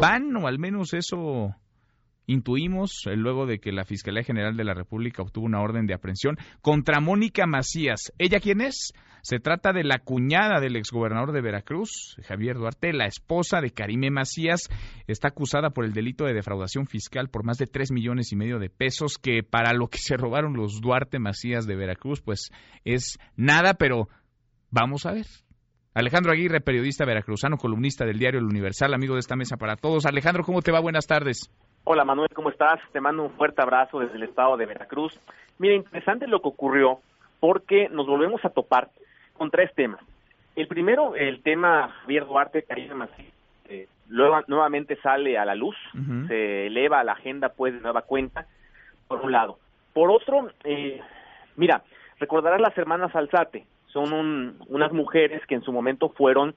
Van, o al menos eso intuimos eh, luego de que la Fiscalía General de la República obtuvo una orden de aprehensión contra Mónica Macías. ¿Ella quién es? Se trata de la cuñada del exgobernador de Veracruz, Javier Duarte, la esposa de Karime Macías. Está acusada por el delito de defraudación fiscal por más de tres millones y medio de pesos, que para lo que se robaron los Duarte Macías de Veracruz, pues es nada, pero vamos a ver. Alejandro Aguirre, periodista veracruzano, columnista del diario El Universal, amigo de esta mesa para todos. Alejandro, ¿cómo te va? Buenas tardes. Hola Manuel, ¿cómo estás? Te mando un fuerte abrazo desde el estado de Veracruz. Mira, interesante lo que ocurrió porque nos volvemos a topar con tres temas. El primero, el tema Javier Duarte, Karina Macías, eh, nuevamente sale a la luz, se eleva a la agenda pues de nueva cuenta, por un lado. Por otro, eh, mira, recordarás las hermanas Alzate, son unas mujeres que en su momento fueron,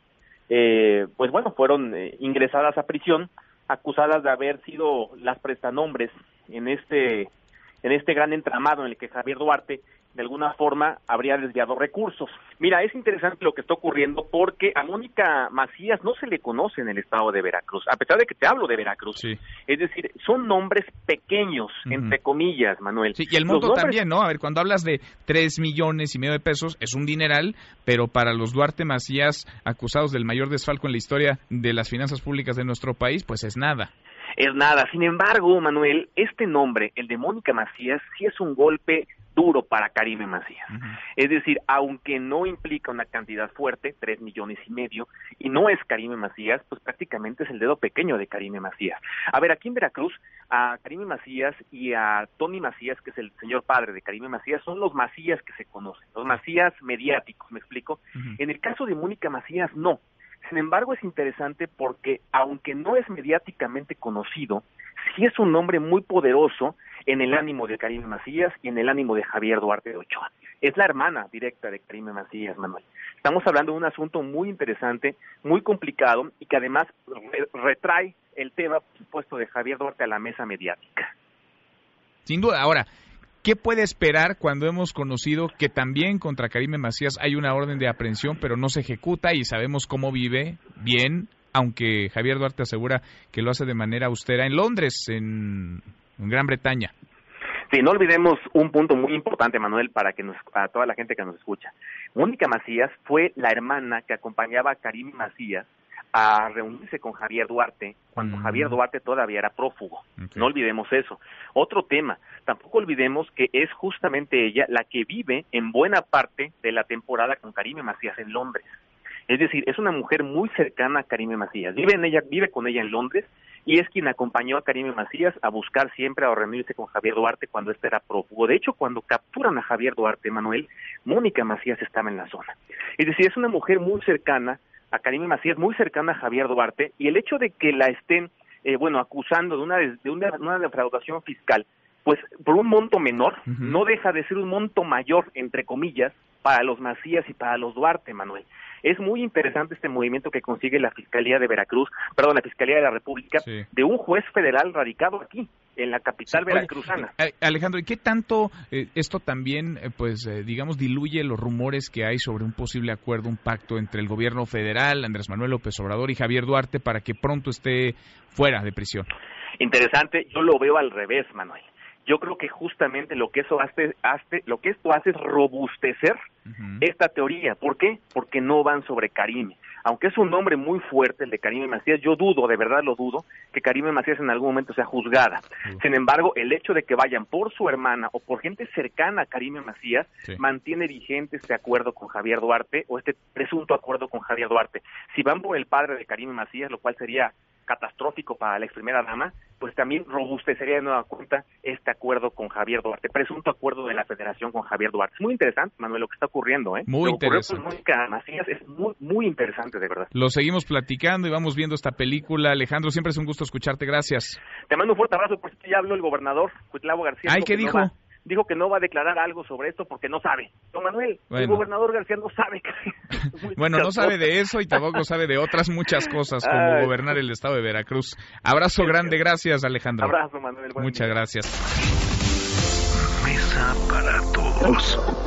eh, pues bueno, fueron eh, ingresadas a prisión, acusadas de haber sido las prestanombres en este en este gran entramado en el que Javier Duarte de alguna forma habría desviado recursos. Mira, es interesante lo que está ocurriendo porque a Mónica Macías no se le conoce en el estado de Veracruz, a pesar de que te hablo de Veracruz. Es decir, son nombres pequeños, entre comillas, Manuel. Sí, y el monto también, ¿no? A ver, cuando hablas de tres millones y medio de pesos, es un dineral, pero para los Duarte Macías, acusados del mayor desfalco en la historia de las finanzas públicas de nuestro país, pues es nada es nada. Sin embargo, Manuel, este nombre, el de Mónica Macías, sí es un golpe duro para Karime Macías. Es decir, aunque no implica una cantidad fuerte, tres millones y medio, y no es Karime Macías, pues prácticamente es el dedo pequeño de Karime Macías. A ver, aquí en Veracruz, a Karime Macías y a Tony Macías, que es el señor padre de Karime Macías, son los Macías que se conocen, los Macías mediáticos, ¿me explico? En el caso de Mónica Macías, no. Sin embargo, es interesante porque, aunque no es mediáticamente conocido, sí es un nombre muy poderoso en el ánimo de Karime Macías y en el ánimo de Javier Duarte de Ochoa. Es la hermana directa de Karime Macías, Manuel. Estamos hablando de un asunto muy interesante, muy complicado y que además retrae el tema, por supuesto, de Javier Duarte a la mesa mediática. Sin duda. Ahora, ¿Qué puede esperar cuando hemos conocido que también contra Karime Macías hay una orden de aprehensión, pero no se ejecuta y sabemos cómo vive bien, aunque Javier Duarte asegura que lo hace de manera austera en Londres, en, Gran Bretaña? Sí, no olvidemos un punto muy importante, Manuel, para que nos, a toda la gente que nos escucha. Mónica Macías fue la hermana que acompañaba a Karime Macías a reunirse con Javier Duarte cuando mm. Javier Duarte todavía era prófugo. No olvidemos eso. Otro tema, tampoco olvidemos que es justamente ella la que vive en buena parte de la temporada con Karime Macías en Londres. Es decir, es una mujer muy cercana a Karime Macías. Vive, en ella, vive con ella en Londres y es quien acompañó a Karime Macías a buscar siempre a reunirse con Javier Duarte cuando éste era prófugo. De hecho, cuando capturan a Javier Duarte, Manuel, Mónica Macías estaba en la zona. Es decir, es una mujer muy cercana a Karime Macías, muy cercana a Javier Duarte, y el hecho de que la estén, eh, bueno, acusando de una, de una, defraudación fiscal, pues por un monto menor, no deja de ser un monto mayor, entre comillas, para los Macías y para los Duarte, Manuel. Es muy interesante este movimiento que consigue la Fiscalía de Veracruz, perdón, la Fiscalía de la República, de un juez federal radicado aquí, en la capital veracruzana. Eh, Alejandro, ¿y qué tanto eh, esto también, eh, pues, digamos, diluye los rumores que hay sobre un posible acuerdo, un pacto entre el gobierno federal, Andrés Manuel López Obrador y Javier Duarte para que pronto esté fuera de prisión? Interesante, yo lo veo al revés, Manuel yo creo que justamente lo que eso hace, hace lo que esto hace es robustecer esta teoría. ¿Por qué? Porque no van sobre Karime. Aunque es un nombre muy fuerte el de Karime Macías, yo dudo, de verdad lo dudo, que Karime Macías en algún momento sea juzgada. Sin embargo, el hecho de que vayan por su hermana o por gente cercana a Karime Macías mantiene vigente este acuerdo con Javier Duarte o este presunto acuerdo con Javier Duarte. Si van por el padre de Karime Macías, lo cual sería catastrófico para la ex primera dama, pues también robustecería de nueva cuenta este acuerdo con Javier Duarte, presunto acuerdo de la federación con Javier Duarte. Es muy interesante, Manuel, lo que está ocurriendo, ¿eh? Muy interesante. Macías es muy, muy interesante, de verdad. Lo seguimos platicando y vamos viendo esta película. Alejandro, siempre es un gusto escucharte, gracias. Te mando un fuerte abrazo, por ya habló el gobernador, Cuitlavo García. Ay, ¿qué dijo? Dijo que no va a declarar algo sobre esto porque no sabe. Don Manuel, el gobernador García no sabe. bueno, no sabe de eso y tampoco sabe de otras muchas cosas como gobernar el estado de Veracruz. Abrazo grande, gracias Alejandro. Abrazo Manuel. Muchas gracias. Mesa para todos.